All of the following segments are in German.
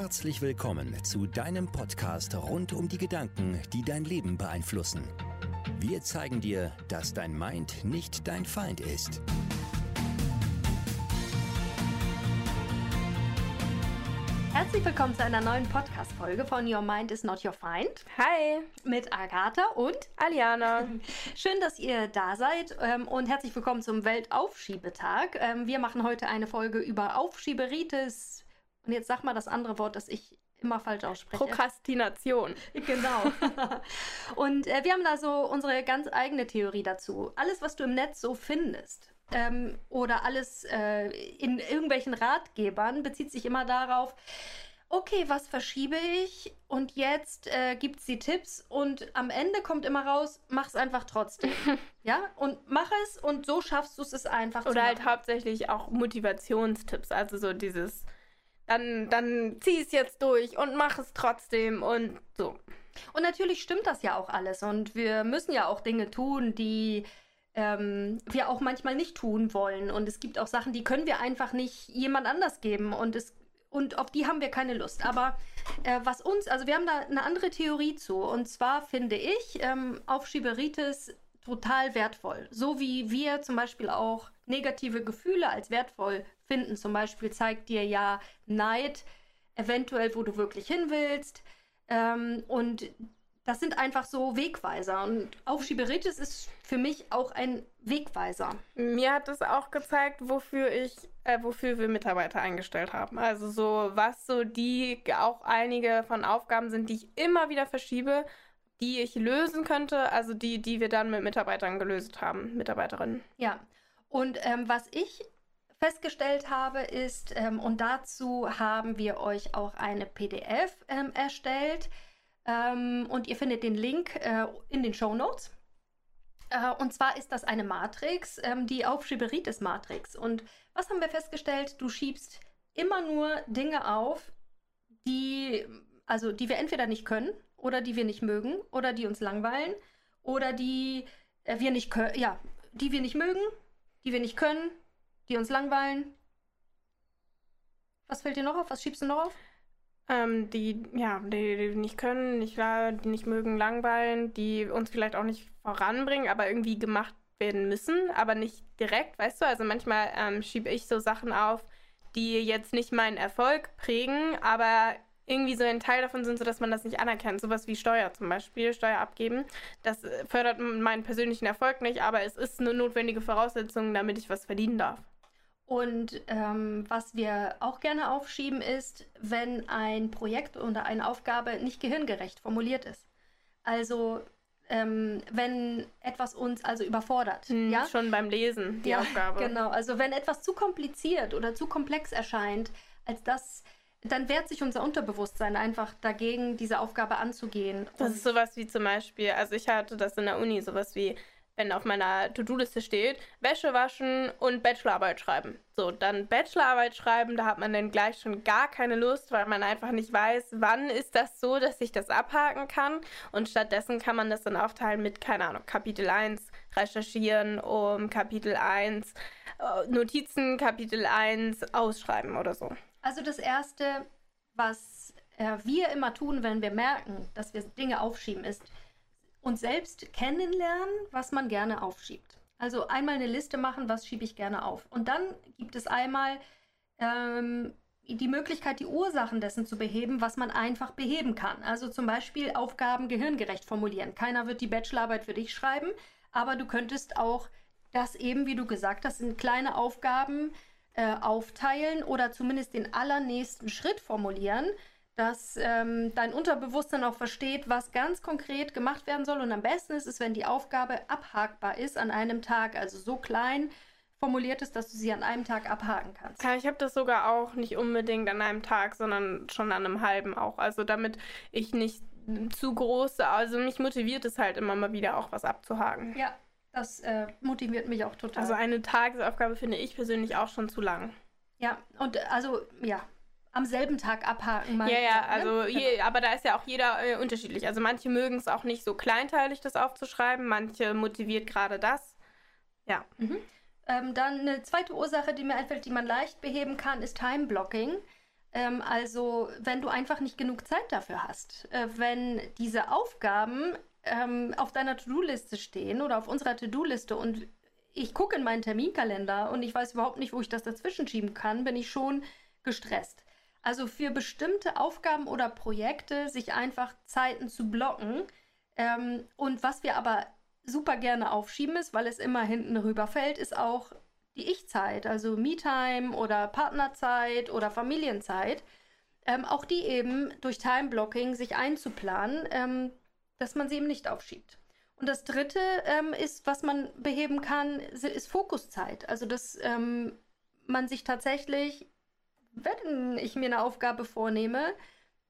Herzlich willkommen zu deinem Podcast rund um die Gedanken, die dein Leben beeinflussen. Wir zeigen dir, dass dein Mind nicht dein Feind ist. Herzlich willkommen zu einer neuen Podcast-Folge von Your Mind is Not Your Find. Hi, Mit Agatha und Aliana. schön, dass ihr da seid ähm, und herzlich willkommen zum Weltaufschiebetag. Ähm, wir machen heute eine Folge über Aufschieberitis. Und jetzt sag mal das andere Wort, das ich immer falsch ausspreche. Prokrastination. Genau. und äh, wir haben da so unsere ganz eigene Theorie dazu. Alles, was du im Netz so findest ähm, oder alles äh, in irgendwelchen Ratgebern, bezieht sich immer darauf, okay, was verschiebe ich? Und jetzt äh, gibt es die Tipps und am Ende kommt immer raus, mach es einfach trotzdem. ja, und mach es und so schaffst du es einfach Oder halt hauptsächlich auch Motivationstipps. Also so dieses, dann, dann zieh es jetzt durch und mach es trotzdem und so. Und natürlich stimmt das ja auch alles. Und wir müssen ja auch Dinge tun, die ähm, wir auch manchmal nicht tun wollen. Und es gibt auch Sachen, die können wir einfach nicht jemand anders geben. Und, es, und auf die haben wir keine Lust. Aber äh, was uns, also wir haben da eine andere Theorie zu. Und zwar finde ich ähm, Aufschieberitis total wertvoll. So wie wir zum Beispiel auch negative Gefühle als wertvoll finden. Zum Beispiel zeigt dir ja Neid eventuell, wo du wirklich hin willst. Ähm, und das sind einfach so Wegweiser. Und Aufschieberitis ist für mich auch ein Wegweiser. Mir hat es auch gezeigt, wofür ich, äh, wofür wir Mitarbeiter eingestellt haben. Also so, was so die auch einige von Aufgaben sind, die ich immer wieder verschiebe, die ich lösen könnte, also die, die wir dann mit Mitarbeitern gelöst haben, Mitarbeiterinnen. Ja. Und ähm, was ich festgestellt habe, ist, ähm, und dazu haben wir euch auch eine PDF ähm, erstellt. Ähm, und ihr findet den Link äh, in den Show Notes. Äh, und zwar ist das eine Matrix, ähm, die Aufschieberitis-Matrix. Und was haben wir festgestellt? Du schiebst immer nur Dinge auf, die, also die wir entweder nicht können oder die wir nicht mögen oder die uns langweilen oder die äh, wir nicht können, ja, die wir nicht mögen, die wir nicht können, die uns langweilen. Was fällt dir noch auf? Was schiebst du noch auf? Ähm, die, ja, die, die nicht können, nicht, die nicht mögen, langweilen, die uns vielleicht auch nicht voranbringen, aber irgendwie gemacht werden müssen, aber nicht direkt, weißt du? Also manchmal ähm, schiebe ich so Sachen auf, die jetzt nicht meinen Erfolg prägen, aber irgendwie so ein Teil davon sind, so dass man das nicht anerkennt. Sowas wie Steuer zum Beispiel, Steuer abgeben. Das äh, fördert meinen persönlichen Erfolg nicht, aber es ist eine notwendige Voraussetzung, damit ich was verdienen darf. Und ähm, was wir auch gerne aufschieben ist, wenn ein Projekt oder eine Aufgabe nicht gehirngerecht formuliert ist. Also ähm, wenn etwas uns also überfordert. Hm, ja? Schon beim Lesen, die ja, Aufgabe. Genau, also wenn etwas zu kompliziert oder zu komplex erscheint, als das, dann wehrt sich unser Unterbewusstsein einfach dagegen, diese Aufgabe anzugehen. Das ist sowas wie zum Beispiel, also ich hatte das in der Uni, sowas wie, wenn auf meiner To-Do-Liste steht, Wäsche waschen und Bachelorarbeit schreiben. So, dann Bachelorarbeit schreiben, da hat man dann gleich schon gar keine Lust, weil man einfach nicht weiß, wann ist das so, dass ich das abhaken kann. Und stattdessen kann man das dann aufteilen mit, keine Ahnung, Kapitel 1 recherchieren, um Kapitel 1 äh, Notizen, Kapitel 1 ausschreiben oder so. Also das Erste, was äh, wir immer tun, wenn wir merken, dass wir Dinge aufschieben, ist uns selbst kennenlernen, was man gerne aufschiebt. Also einmal eine Liste machen, was schiebe ich gerne auf. Und dann gibt es einmal ähm, die Möglichkeit, die Ursachen dessen zu beheben, was man einfach beheben kann. Also zum Beispiel Aufgaben gehirngerecht formulieren. Keiner wird die Bachelorarbeit für dich schreiben, aber du könntest auch das eben, wie du gesagt hast, in kleine Aufgaben äh, aufteilen oder zumindest den allernächsten Schritt formulieren, dass ähm, dein Unterbewusstsein auch versteht, was ganz konkret gemacht werden soll. Und am besten ist es, wenn die Aufgabe abhakbar ist an einem Tag, also so klein formuliert ist, dass du sie an einem Tag abhaken kannst. Ja, ich habe das sogar auch nicht unbedingt an einem Tag, sondern schon an einem halben auch. Also damit ich nicht zu große, also mich motiviert es halt immer mal wieder auch was abzuhaken. Ja, das äh, motiviert mich auch total. Also eine Tagesaufgabe finde ich persönlich auch schon zu lang. ja, und äh, also, ja, am selben Tag abhaken. mal Ja, ja, ne? also Genau. je, aber da ist ja auch jeder äh, unterschiedlich. Also manche mögen es auch nicht so kleinteilig, das aufzuschreiben, manche motiviert gerade das. Ja. Ähm, dann eine zweite Ursache, die mir einfällt, die man leicht beheben kann, ist Time-Blocking. Ähm, also wenn du einfach nicht genug Zeit dafür hast. Äh, wenn diese Aufgaben ähm, auf deiner To-Do-Liste stehen oder auf unserer To-Do-Liste und ich gucke in meinen Terminkalender und ich weiß überhaupt nicht, wo ich das dazwischen schieben kann, bin ich schon gestresst. Also für bestimmte Aufgaben oder Projekte sich einfach Zeiten zu blocken. Ähm, und was wir aber super gerne aufschieben ist, weil es immer hinten rüberfällt, ist auch die Ich-Zeit, also Me-Time oder Partnerzeit oder Familienzeit. Ähm, auch die eben durch Time-Blocking sich einzuplanen, ähm, dass man sie eben nicht aufschiebt. Und das dritte ähm, ist, was man beheben kann, ist Fokuszeit. Also, dass ähm, man sich tatsächlich, wenn ich mir eine Aufgabe vornehme,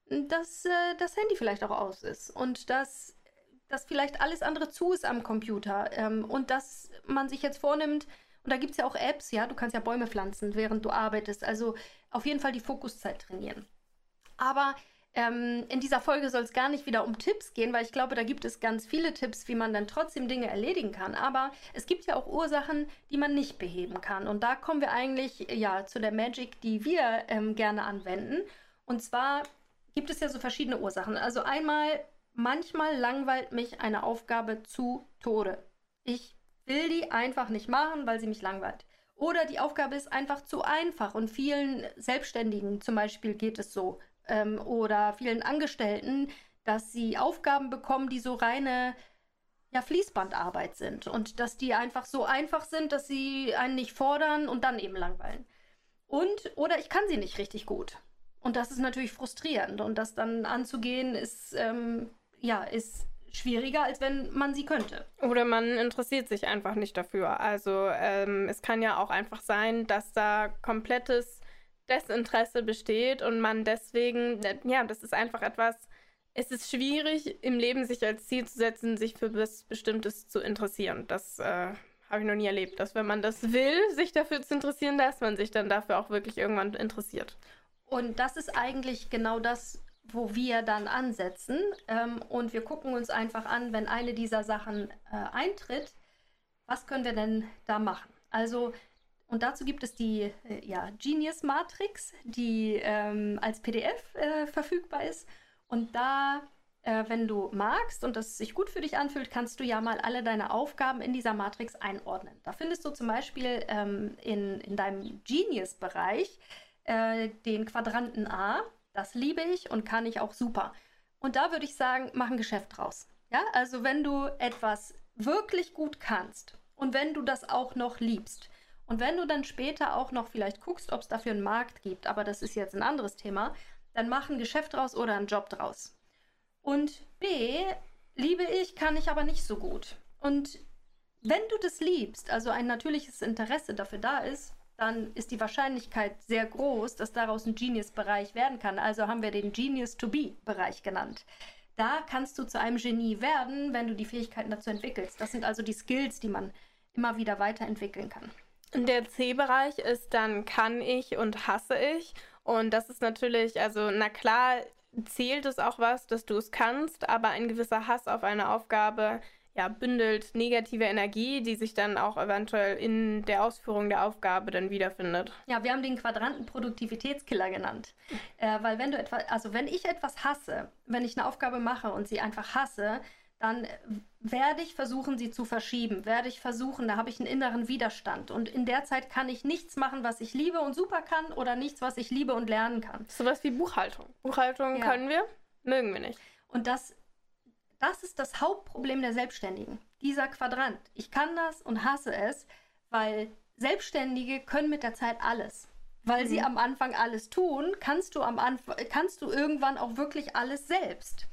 dass äh, das Handy vielleicht auch aus ist und dass, dass vielleicht alles andere zu ist am Computer ähm, und dass man sich jetzt vornimmt, und da gibt es ja auch Apps, ja, du kannst ja Bäume pflanzen, während du arbeitest. Also auf jeden Fall die Fokuszeit trainieren. Aber ähm, in dieser Folge soll es gar nicht wieder um Tipps gehen, weil ich glaube, da gibt es ganz viele Tipps, wie man dann trotzdem Dinge erledigen kann. Aber es gibt ja auch Ursachen, die man nicht beheben kann. Und da kommen wir eigentlich ja zu der Magic, die wir ähm, gerne anwenden. Und zwar gibt es ja so verschiedene Ursachen. Also einmal, manchmal langweilt mich eine Aufgabe zu Tode. Ich will die einfach nicht machen, weil sie mich langweilt. Oder die Aufgabe ist einfach zu einfach und vielen Selbstständigen zum Beispiel geht es so ähm, oder vielen Angestellten, dass sie Aufgaben bekommen, die so reine ja, Fließbandarbeit sind und dass die einfach so einfach sind, dass sie einen nicht fordern und dann eben langweilen. Und, oder ich kann sie nicht richtig gut. Und das ist natürlich frustrierend und das dann anzugehen ist, ähm, ja, ist schwieriger, als wenn man sie könnte. Oder man interessiert sich einfach nicht dafür. Also ähm, es kann ja auch einfach sein, dass da komplettes Desinteresse besteht und man deswegen, ja, das ist einfach etwas, es ist schwierig im Leben sich als Ziel zu setzen, sich für was Bestimmtes zu interessieren. Das äh, habe ich noch nie erlebt, dass wenn man das will, sich dafür zu interessieren, dass man sich dann dafür auch wirklich irgendwann interessiert. Und das ist eigentlich genau das, wo wir dann ansetzen. Ähm, und wir gucken uns einfach an, wenn eine dieser Sachen äh, eintritt, was können wir denn da machen? Also und dazu gibt es die äh, ja, Genius Matrix, die ähm, als PDF äh, verfügbar ist. Und da, äh, wenn du magst und das sich gut für dich anfühlt, kannst du ja mal alle deine Aufgaben in dieser Matrix einordnen. Da findest du zum Beispiel ähm, in, in deinem Genius-Bereich äh, den Quadranten A. Das liebe ich und kann ich auch super. Und da würde ich sagen, mach ein Geschäft draus. Ja, also wenn du etwas wirklich gut kannst und wenn du das auch noch liebst, und wenn du dann später auch noch vielleicht guckst, ob es dafür einen Markt gibt, aber das ist jetzt ein anderes Thema, dann mach ein Geschäft draus oder einen Job draus. Und B, liebe ich, kann ich aber nicht so gut. Und wenn du das liebst, also ein natürliches Interesse dafür da ist, dann ist die Wahrscheinlichkeit sehr groß, dass daraus ein Genius-Bereich werden kann. Also haben wir den Genius-to-Be-Bereich genannt. Da kannst du zu einem Genie werden, wenn du die Fähigkeiten dazu entwickelst. Das sind also die Skills, die man immer wieder weiterentwickeln kann. Der C-Bereich ist dann kann ich und hasse ich. Und das ist natürlich, also na klar zählt es auch was, dass du es kannst, aber ein gewisser Hass auf eine Aufgabe ja, bündelt negative Energie, die sich dann auch eventuell in der Ausführung der Aufgabe dann wiederfindet. Ja, wir haben den Quadranten Produktivitätskiller genannt. Äh, weil wenn du etwas, also wenn ich etwas hasse, wenn ich eine Aufgabe mache und sie einfach hasse, dann werde ich versuchen, sie zu verschieben, werde ich versuchen, da habe ich einen inneren Widerstand. Und in der Zeit kann ich nichts machen, was ich liebe und super kann oder nichts, was ich liebe und lernen kann. Sowas wie Buchhaltung. Buchhaltung ja. können wir, mögen wir nicht. Und das, das ist das Hauptproblem der Selbstständigen. Dieser Quadrant. Ich kann das und hasse es, weil Selbstständige können mit der Zeit alles. Weil mhm. sie am Anfang alles tun, kannst du am Anfang, kannst du irgendwann auch wirklich alles selbst.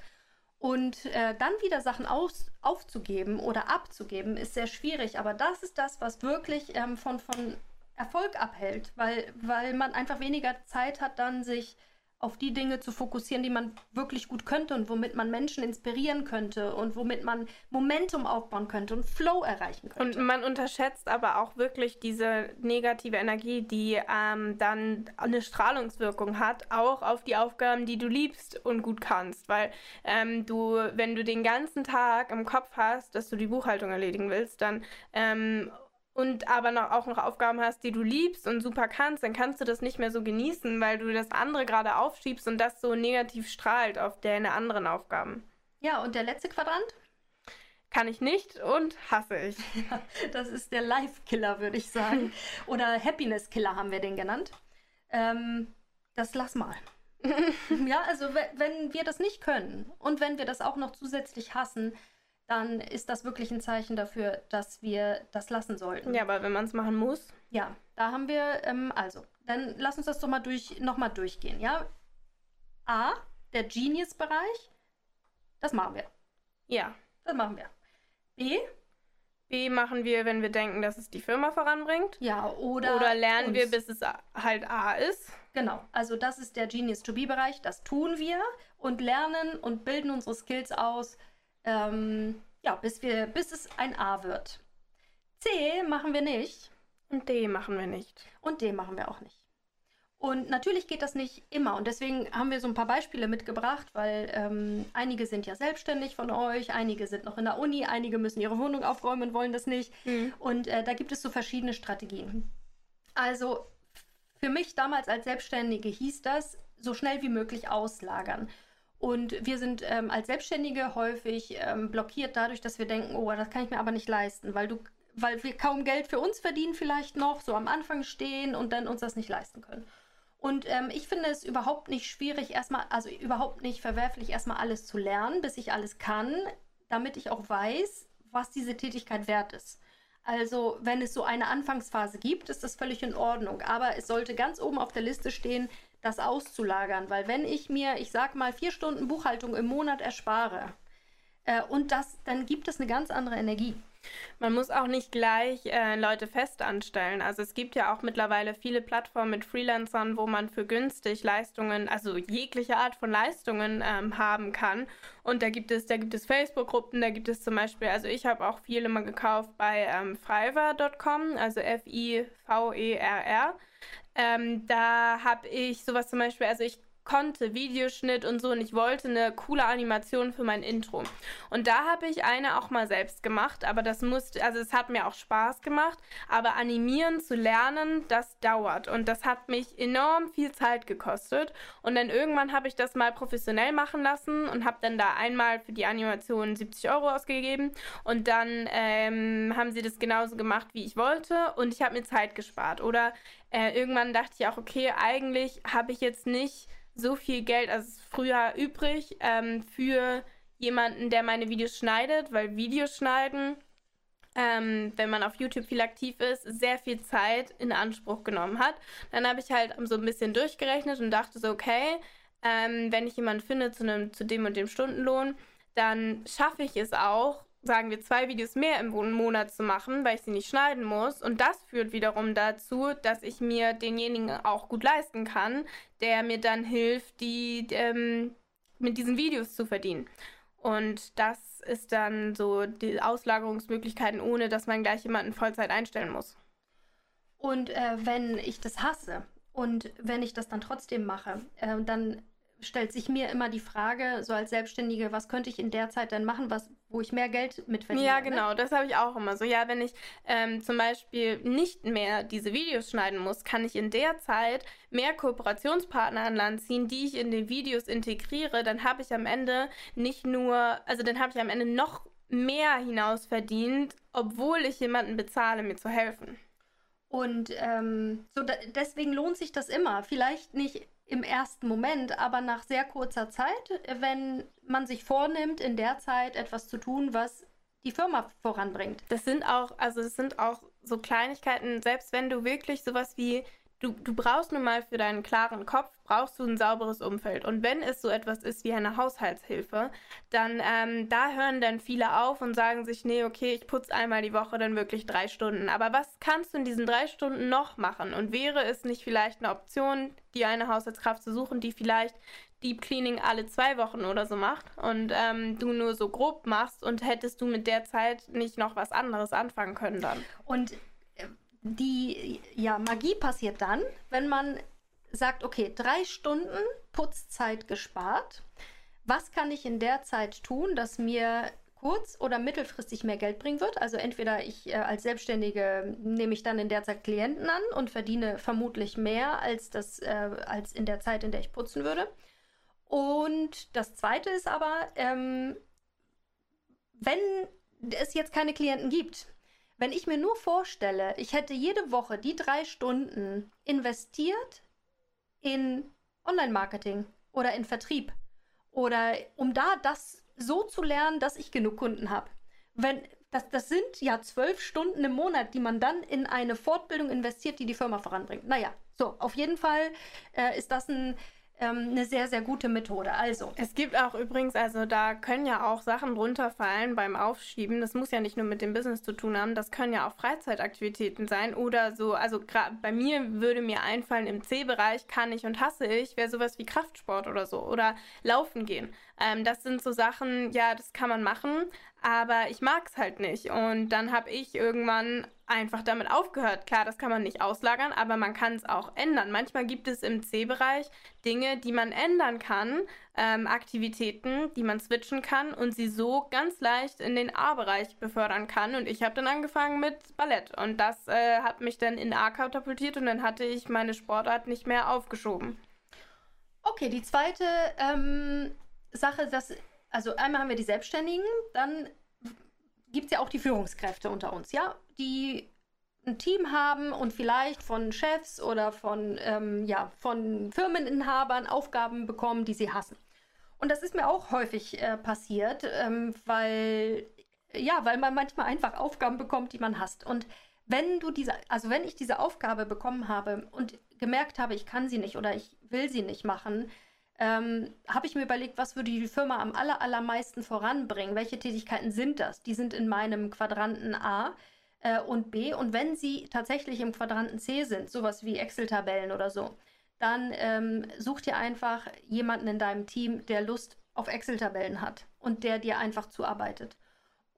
Und äh, dann wieder Sachen aus, aufzugeben oder abzugeben, ist sehr schwierig. Aber das ist das, was wirklich ähm, von, von Erfolg abhält, weil, weil man einfach weniger Zeit hat, dann sich auf die Dinge zu fokussieren, die man wirklich gut könnte und womit man Menschen inspirieren könnte und womit man Momentum aufbauen könnte und Flow erreichen könnte. Und man unterschätzt aber auch wirklich diese negative Energie, die ähm, dann eine Strahlungswirkung hat, auch auf die Aufgaben, die du liebst und gut kannst. Weil ähm, du, wenn du den ganzen Tag im Kopf hast, dass du die Buchhaltung erledigen willst, dann ähm, und aber noch, auch noch Aufgaben hast, die du liebst und super kannst, dann kannst du das nicht mehr so genießen, weil du das andere gerade aufschiebst und das so negativ strahlt auf deine anderen Aufgaben. Ja, und der letzte Quadrant? Kann ich nicht und hasse ich. Ja, das ist der Life-Killer, würde ich sagen. Oder Happiness-Killer haben wir den genannt. Ähm, das lass mal. ja, also wenn wir das nicht können und wenn wir das auch noch zusätzlich hassen, dann ist das wirklich ein Zeichen dafür, dass wir das lassen sollten. Ja, aber wenn man es machen muss. Ja, da haben wir, ähm, also, dann lass uns das doch mal durch, nochmal durchgehen, ja? A, der Genius-Bereich, das machen wir. Ja. Das machen wir. B, B machen wir, wenn wir denken, dass es die Firma voranbringt. Ja, oder. Oder lernen uns. wir, bis es halt A ist. Genau, also das ist der Genius to Be-Bereich. Das tun wir und lernen und bilden unsere Skills aus, ähm, ja, bis, wir, bis es ein A wird. C machen wir nicht. Und D machen wir nicht. Und D machen wir auch nicht. Und natürlich geht das nicht immer. Und deswegen haben wir so ein paar Beispiele mitgebracht, weil ähm, einige sind ja selbstständig von euch, einige sind noch in der Uni, einige müssen ihre Wohnung aufräumen und wollen das nicht. Mhm. Und äh, da gibt es so verschiedene Strategien. Also für mich damals als Selbstständige hieß das, so schnell wie möglich auslagern. Und wir sind ähm, als Selbstständige häufig ähm, blockiert dadurch, dass wir denken, oh, das kann ich mir aber nicht leisten, weil du, weil wir kaum Geld für uns verdienen vielleicht noch, so am Anfang stehen und dann uns das nicht leisten können. Und ähm, ich finde es überhaupt nicht schwierig, erstmal, also überhaupt nicht verwerflich, erstmal alles zu lernen, bis ich alles kann, damit ich auch weiß, was diese Tätigkeit wert ist. Also, wenn es so eine Anfangsphase gibt, ist das völlig in Ordnung. Aber es sollte ganz oben auf der Liste stehen, das auszulagern. Weil wenn ich mir, ich sag mal, vier Stunden Buchhaltung im Monat erspare äh, und das, dann gibt es eine ganz andere Energie. Man muss auch nicht gleich äh, Leute fest anstellen. Also es gibt ja auch mittlerweile viele Plattformen mit Freelancern, wo man für günstig Leistungen, also jegliche Art von Leistungen ähm, haben kann. Und da gibt es, da gibt es Facebook-Gruppen, da gibt es zum Beispiel, also ich habe auch viel immer gekauft bei ähm, Fiverr.com, also F-I-V-E-R-R. Ähm, da habe ich sowas zum Beispiel, also ich konnte, Videoschnitt und so und ich wollte eine coole Animation für mein Intro. Und da habe ich eine auch mal selbst gemacht, aber das musste, also es hat mir auch Spaß gemacht, aber animieren zu lernen, das dauert. Und das hat mich enorm viel Zeit gekostet. Und dann irgendwann habe ich das mal professionell machen lassen und habe dann da einmal für die Animation 70 Euro ausgegeben. Und dann ähm, haben sie das genauso gemacht, wie ich wollte. Und ich habe mir Zeit gespart. Oder äh, irgendwann dachte ich auch, okay, eigentlich habe ich jetzt nicht so viel Geld, also früher übrig, ähm, für jemanden, der meine Videos schneidet, weil Videos schneiden, ähm, wenn man auf YouTube viel aktiv ist, sehr viel Zeit in Anspruch genommen hat. Dann habe ich halt so ein bisschen durchgerechnet und dachte so, okay, ähm, wenn ich jemanden finde zu, einem, zu dem und dem Stundenlohn, dann schaffe ich es auch, sagen wir, zwei Videos mehr im Monat zu machen, weil ich sie nicht schneiden muss. Und das führt wiederum dazu, dass ich mir denjenigen auch gut leisten kann, der mir dann hilft, die ähm, mit diesen Videos zu verdienen. Und das ist dann so die Auslagerungsmöglichkeiten, ohne dass man gleich jemanden Vollzeit einstellen muss. Und äh, wenn ich das hasse und wenn ich das dann trotzdem mache, äh, dann stellt sich mir immer die Frage, so als Selbstständige, was könnte ich in der Zeit dann machen, was, wo ich mehr Geld mit verdiene? Ja, ne? genau, ne? das habe ich auch immer so. Ja, wenn ich ähm, zum Beispiel nicht mehr diese Videos schneiden muss, kann ich in der Zeit mehr Kooperationspartner an Land ziehen, die ich in den Videos integriere. Dann habe ich am Ende nicht nur, also dann habe ich am Ende noch mehr hinaus verdient, obwohl ich jemanden bezahle, mir zu helfen. Und ähm, so da, deswegen lohnt sich das immer. Vielleicht nicht im ersten Moment, aber nach sehr kurzer Zeit, wenn man sich vornimmt, in der Zeit etwas zu tun, was die Firma voranbringt. Das sind auch, also das sind auch so Kleinigkeiten, selbst wenn du wirklich sowas wie du, du brauchst nun mal für deinen klaren Kopf, brauchst du ein sauberes Umfeld. Und wenn es so etwas ist wie eine Haushaltshilfe, dann ähm, da hören dann viele auf und sagen sich, nee, okay, ich putze einmal die Woche dann wirklich drei Stunden. Aber was kannst du in diesen drei Stunden noch machen? Und wäre es nicht vielleicht eine Option, die eine Haushaltskraft zu suchen, die vielleicht Deep Cleaning alle zwei Wochen oder so macht und ähm, du nur so grob machst und hättest du mit der Zeit nicht noch was anderes anfangen können dann? Und die ja, Magie passiert dann, wenn man sagt, okay, drei Stunden Putzzeit gespart. Was kann ich in der Zeit tun, dass mir kurz- oder mittelfristig mehr Geld bringen wird. Also entweder ich äh, als Selbstständige nehme ich dann in der Zeit Klienten an und verdiene vermutlich mehr als, das, äh, als in der Zeit, in der ich putzen würde. Und das Zweite ist aber, ähm, wenn es jetzt keine Klienten gibt, wenn ich mir nur vorstelle, ich hätte jede Woche die drei Stunden investiert in Online-Marketing oder in Vertrieb oder um da das so zu lernen, dass ich genug Kunden habe. Wenn das, das sind ja zwölf Stunden im Monat, die man dann in eine Fortbildung investiert, die die Firma voranbringt. Naja, so, auf jeden Fall äh, ist das ein ähm, eine sehr, sehr gute Methode. Also. Es gibt auch übrigens, also da können ja auch Sachen runterfallen beim Aufschieben. Das muss ja nicht nur mit dem Business zu tun haben, das können ja auch Freizeitaktivitäten sein oder so. Also bei mir würde mir einfallen, im C-Bereich kann ich und hasse ich, wäre sowas wie Kraftsport oder so oder Laufen gehen. Ähm, das sind so Sachen, ja, das kann man machen, aber ich mag es halt nicht. Und dann habe ich irgendwann einfach damit aufgehört. Klar, das kann man nicht auslagern, aber man kann es auch ändern. Manchmal gibt es im C-Bereich Dinge, die man ändern kann, ähm, Aktivitäten, die man switchen kann und sie so ganz leicht in den A-Bereich befördern kann. Und ich habe dann angefangen mit Ballett und das äh, hat mich dann in A katapultiert und dann hatte ich meine Sportart nicht mehr aufgeschoben. Okay, die zweite ähm, Sache, dass, also einmal haben wir die Selbstständigen, dann gibt es ja auch die Führungskräfte unter uns, ja, die ein Team haben und vielleicht von Chefs oder von, ähm, ja, von Firmeninhabern Aufgaben bekommen, die sie hassen. Und das ist mir auch häufig äh, passiert, ähm, weil, ja, weil man manchmal einfach Aufgaben bekommt, die man hasst. Und wenn du diese, also wenn ich diese Aufgabe bekommen habe und gemerkt habe, ich kann sie nicht oder ich will sie nicht machen, ähm, habe ich mir überlegt, was würde die Firma am aller, allermeisten voranbringen? Welche Tätigkeiten sind das? Die sind in meinem Quadranten A äh, und B. Und wenn sie tatsächlich im Quadranten C sind, sowas wie Excel-Tabellen oder so, dann ähm, such dir einfach jemanden in deinem Team, der Lust auf Excel-Tabellen hat und der dir einfach zuarbeitet.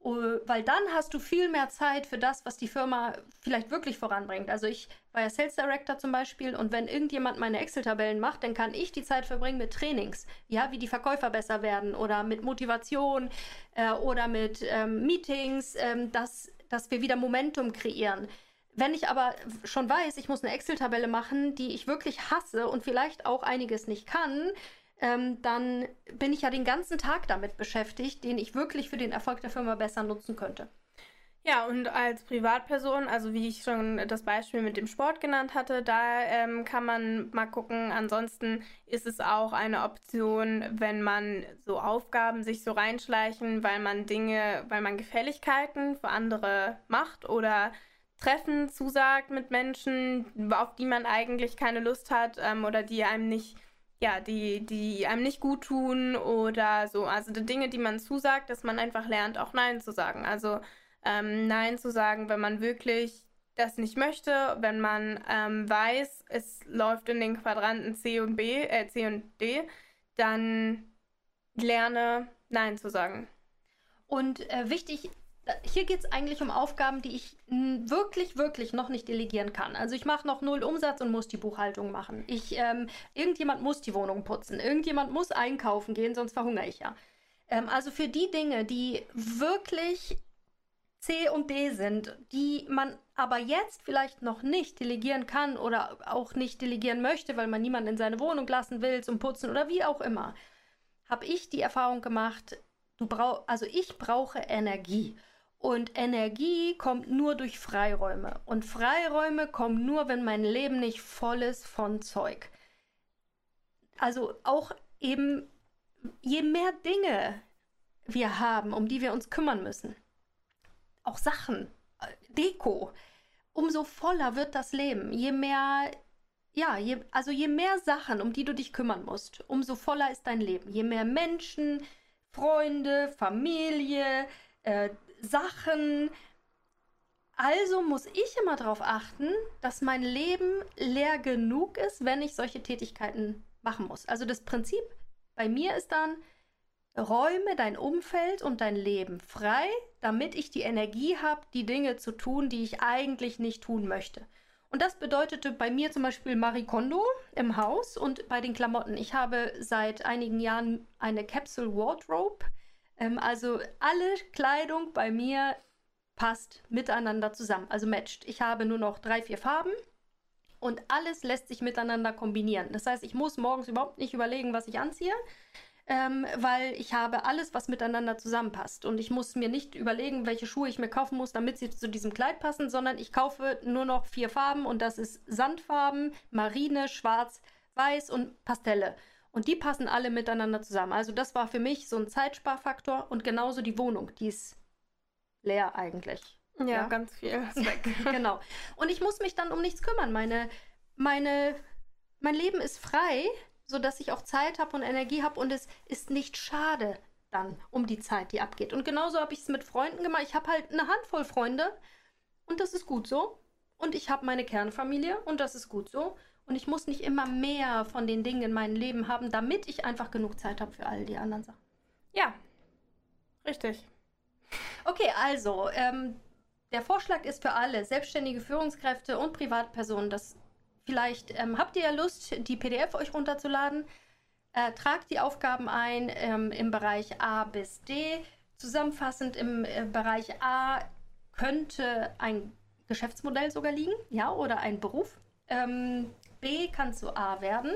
Äh, weil dann hast du viel mehr Zeit für das, was die Firma vielleicht wirklich voranbringt. Also ich war ja Sales Director zum Beispiel und wenn irgendjemand meine Excel-Tabellen macht, dann kann ich die Zeit verbringen mit Trainings, ja, wie die Verkäufer besser werden oder mit Motivation äh, oder mit ähm, Meetings, ähm, dass, dass wir wieder Momentum kreieren. Wenn ich aber schon weiß, ich muss eine Excel-Tabelle machen, die ich wirklich hasse und vielleicht auch einiges nicht kann, ähm, dann bin ich ja den ganzen Tag damit beschäftigt, den ich wirklich für den Erfolg der Firma besser nutzen könnte. Ja, und als Privatperson, also wie ich schon das Beispiel mit dem Sport genannt hatte, da ähm, kann man mal gucken. Ansonsten ist es auch eine Option, wenn man so Aufgaben sich so reinschleichen, weil man Dinge, weil man Gefälligkeiten für andere macht oder Treffen zusagt mit Menschen, auf die man eigentlich keine Lust hat ähm, oder die einem nicht ja, die, die einem nicht gut tun oder so. Also die Dinge, die man zusagt, dass man einfach lernt, auch Nein zu sagen. Also ähm, Nein zu sagen, wenn man wirklich das nicht möchte, wenn man ähm, weiß, es läuft in den Quadranten C und B, äh, C und D, dann lerne Nein zu sagen. Und äh, wichtig hier geht es eigentlich um Aufgaben, die ich wirklich, wirklich noch nicht delegieren kann. Also ich mache noch null Umsatz und muss die Buchhaltung machen. Ich, ähm, irgendjemand muss die Wohnung putzen, irgendjemand muss einkaufen gehen, sonst verhungere ich ja. Ähm, also für die Dinge, die wirklich C und D sind, die man aber jetzt vielleicht noch nicht delegieren kann oder auch nicht delegieren möchte, weil man niemanden in seine Wohnung lassen will zum Putzen oder wie auch immer, habe ich die Erfahrung gemacht, du brauch, also ich brauche Energie. Und Energie kommt nur durch Freiräume. Und Freiräume kommen nur, wenn mein Leben nicht voll ist von Zeug. Also auch eben, je mehr Dinge wir haben, um die wir uns kümmern müssen, auch Sachen, Deko, umso voller wird das Leben. Je mehr, ja, je, also je mehr Sachen, um die du dich kümmern musst, umso voller ist dein Leben. Je mehr Menschen, Freunde, Familie, äh, Sachen. Also muss ich immer darauf achten, dass mein Leben leer genug ist, wenn ich solche Tätigkeiten machen muss. Also das Prinzip bei mir ist dann, räume dein Umfeld und dein Leben frei, damit ich die Energie habe, die Dinge zu tun, die ich eigentlich nicht tun möchte. Und das bedeutete bei mir zum Beispiel Marie Kondo im Haus und bei den Klamotten. Ich habe seit einigen Jahren eine Capsule Wardrobe Ähm, also alle Kleidung bei mir passt miteinander zusammen, also matcht. Ich habe nur noch drei, vier Farben und alles lässt sich miteinander kombinieren. Das heißt, ich muss morgens überhaupt nicht überlegen, was ich anziehe, ähm, weil ich habe alles, was miteinander zusammenpasst. Und ich muss mir nicht überlegen, welche Schuhe ich mir kaufen muss, damit sie zu diesem Kleid passen, sondern ich kaufe nur noch vier Farben und das ist Sandfarben, Marine, Schwarz, Weiß und Pastelle. Und die passen alle miteinander zusammen. Also das war für mich so ein Zeitsparfaktor und genauso die Wohnung, die ist leer eigentlich. Ja, ja? ganz viel ist weg. genau. Und ich muss mich dann um nichts kümmern. Meine, meine, mein Leben ist frei, sodass ich auch Zeit habe und Energie habe und es ist nicht schade dann um die Zeit, die abgeht. Und genauso habe ich es mit Freunden gemacht. Ich habe halt eine Handvoll Freunde und das ist gut so. Und ich habe meine Kernfamilie und das ist gut so. Und ich muss nicht immer mehr von den Dingen in meinem Leben haben, damit ich einfach genug Zeit habe für all die anderen Sachen. Ja, richtig. Okay, also, ähm, der Vorschlag ist für alle selbstständige Führungskräfte und Privatpersonen, dass vielleicht ähm, habt ihr ja Lust, die PDF euch runterzuladen. Äh, tragt die Aufgaben ein ähm, im Bereich A bis D. Zusammenfassend im äh, Bereich A könnte ein Geschäftsmodell sogar liegen, ja, oder ein Beruf. Ähm, B kann zu A werden.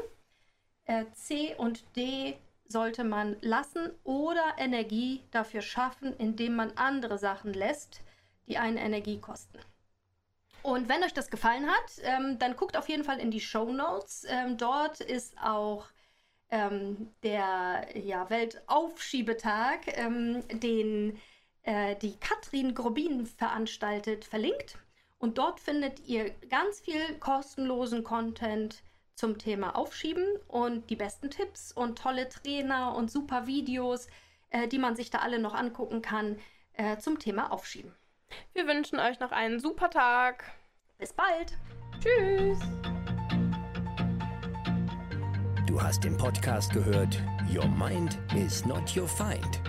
Äh, C und D sollte man lassen oder Energie dafür schaffen, indem man andere Sachen lässt, die einen Energie kosten. Und wenn euch das gefallen hat, ähm, dann guckt auf jeden Fall in die Show Notes. Ähm, dort ist auch ähm, der ja, Weltaufschiebetag, ähm, den äh, die Katrin Grobin veranstaltet, verlinkt. Und dort findet ihr ganz viel kostenlosen Content zum Thema Aufschieben und die besten Tipps und tolle Trainer und super Videos, äh, die man sich da alle noch angucken kann äh, zum Thema Aufschieben. Wir wünschen euch noch einen super Tag. Bis bald. Tschüss. Du hast den Podcast gehört Your Mind is not your Find